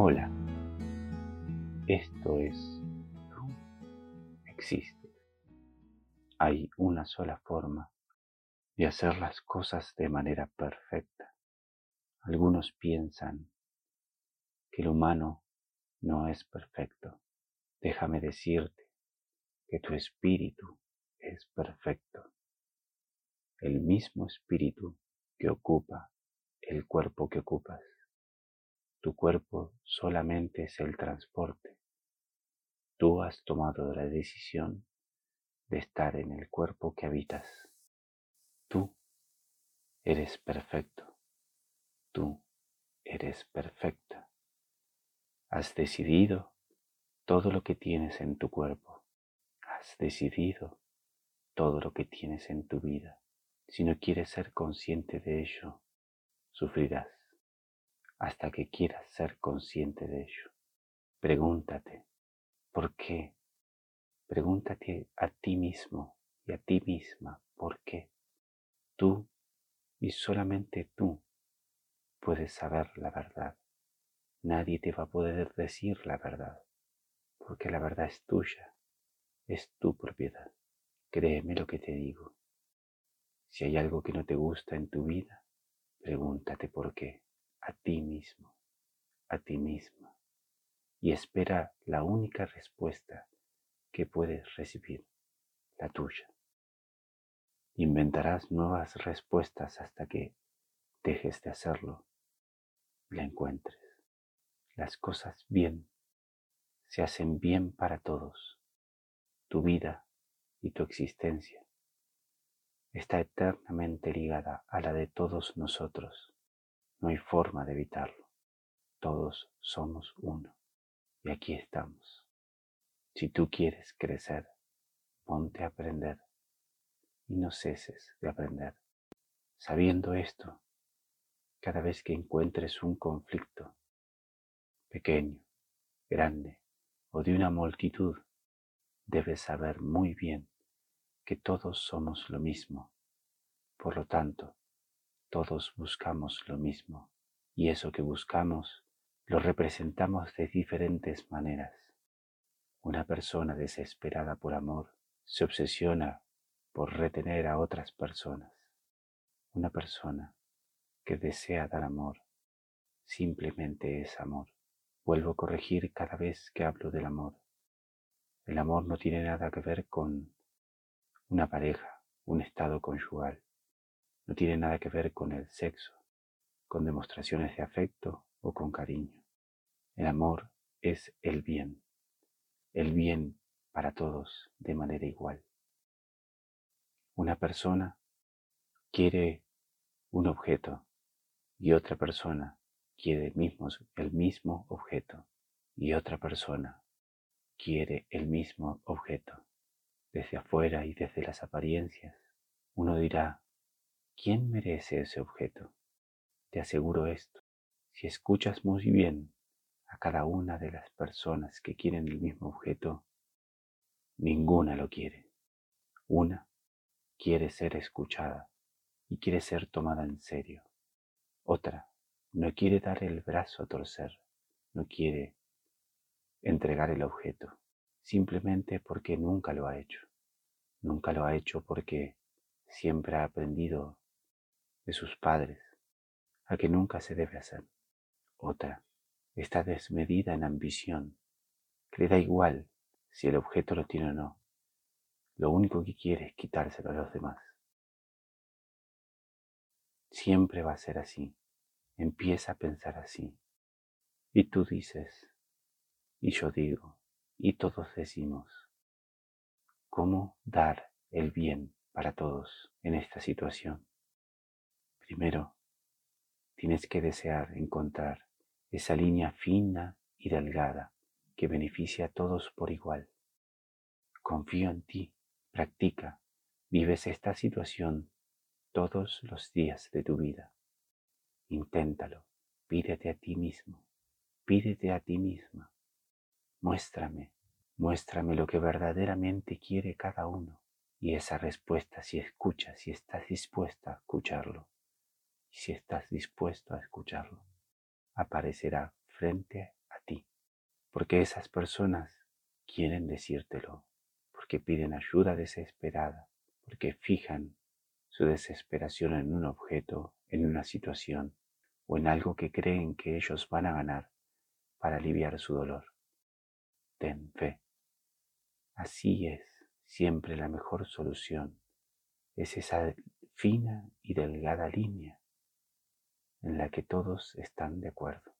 Hola, esto es tú existes. Hay una sola forma de hacer las cosas de manera perfecta. Algunos piensan que el humano no es perfecto. Déjame decirte que tu espíritu es perfecto. El mismo espíritu que ocupa el cuerpo que ocupas. Tu cuerpo solamente es el transporte. Tú has tomado la decisión de estar en el cuerpo que habitas. Tú eres perfecto. Tú eres perfecta. Has decidido todo lo que tienes en tu cuerpo. Has decidido todo lo que tienes en tu vida. Si no quieres ser consciente de ello, sufrirás hasta que quieras ser consciente de ello. Pregúntate, ¿por qué? Pregúntate a ti mismo y a ti misma, ¿por qué? Tú y solamente tú puedes saber la verdad. Nadie te va a poder decir la verdad, porque la verdad es tuya, es tu propiedad. Créeme lo que te digo. Si hay algo que no te gusta en tu vida, pregúntate por qué a ti mismo, a ti misma, y espera la única respuesta que puedes recibir, la tuya. Inventarás nuevas respuestas hasta que dejes de hacerlo la encuentres. Las cosas bien se hacen bien para todos. Tu vida y tu existencia está eternamente ligada a la de todos nosotros. No hay forma de evitarlo. Todos somos uno. Y aquí estamos. Si tú quieres crecer, ponte a aprender y no ceses de aprender. Sabiendo esto, cada vez que encuentres un conflicto, pequeño, grande o de una multitud, debes saber muy bien que todos somos lo mismo. Por lo tanto, todos buscamos lo mismo y eso que buscamos lo representamos de diferentes maneras. Una persona desesperada por amor se obsesiona por retener a otras personas. Una persona que desea dar amor simplemente es amor. Vuelvo a corregir cada vez que hablo del amor. El amor no tiene nada que ver con una pareja, un estado conyugal. No tiene nada que ver con el sexo, con demostraciones de afecto o con cariño. El amor es el bien, el bien para todos de manera igual. Una persona quiere un objeto y otra persona quiere el mismo objeto y otra persona quiere el mismo objeto. Desde afuera y desde las apariencias, uno dirá, ¿Quién merece ese objeto? Te aseguro esto. Si escuchas muy bien a cada una de las personas que quieren el mismo objeto, ninguna lo quiere. Una quiere ser escuchada y quiere ser tomada en serio. Otra no quiere dar el brazo a torcer, no quiere entregar el objeto, simplemente porque nunca lo ha hecho. Nunca lo ha hecho porque siempre ha aprendido de sus padres, a que nunca se debe hacer. Otra está desmedida en ambición, que le da igual si el objeto lo tiene o no. Lo único que quiere es quitárselo a los demás. Siempre va a ser así. Empieza a pensar así. Y tú dices, y yo digo, y todos decimos, ¿cómo dar el bien para todos en esta situación? Primero, tienes que desear encontrar esa línea fina y delgada que beneficia a todos por igual. Confío en ti, practica, vives esta situación todos los días de tu vida. Inténtalo, pídete a ti mismo, pídete a ti misma. Muéstrame, muéstrame lo que verdaderamente quiere cada uno y esa respuesta si escuchas, si estás dispuesta a escucharlo si estás dispuesto a escucharlo, aparecerá frente a porque esas personas quieren decírtelo, porque piden ayuda desesperada, porque fijan su desesperación en un objeto, en una situación o en algo que creen que ellos van a ganar para aliviar su dolor. Ten fe. Así es siempre la mejor solución. Es esa fina y delgada línea en la que todos están de acuerdo.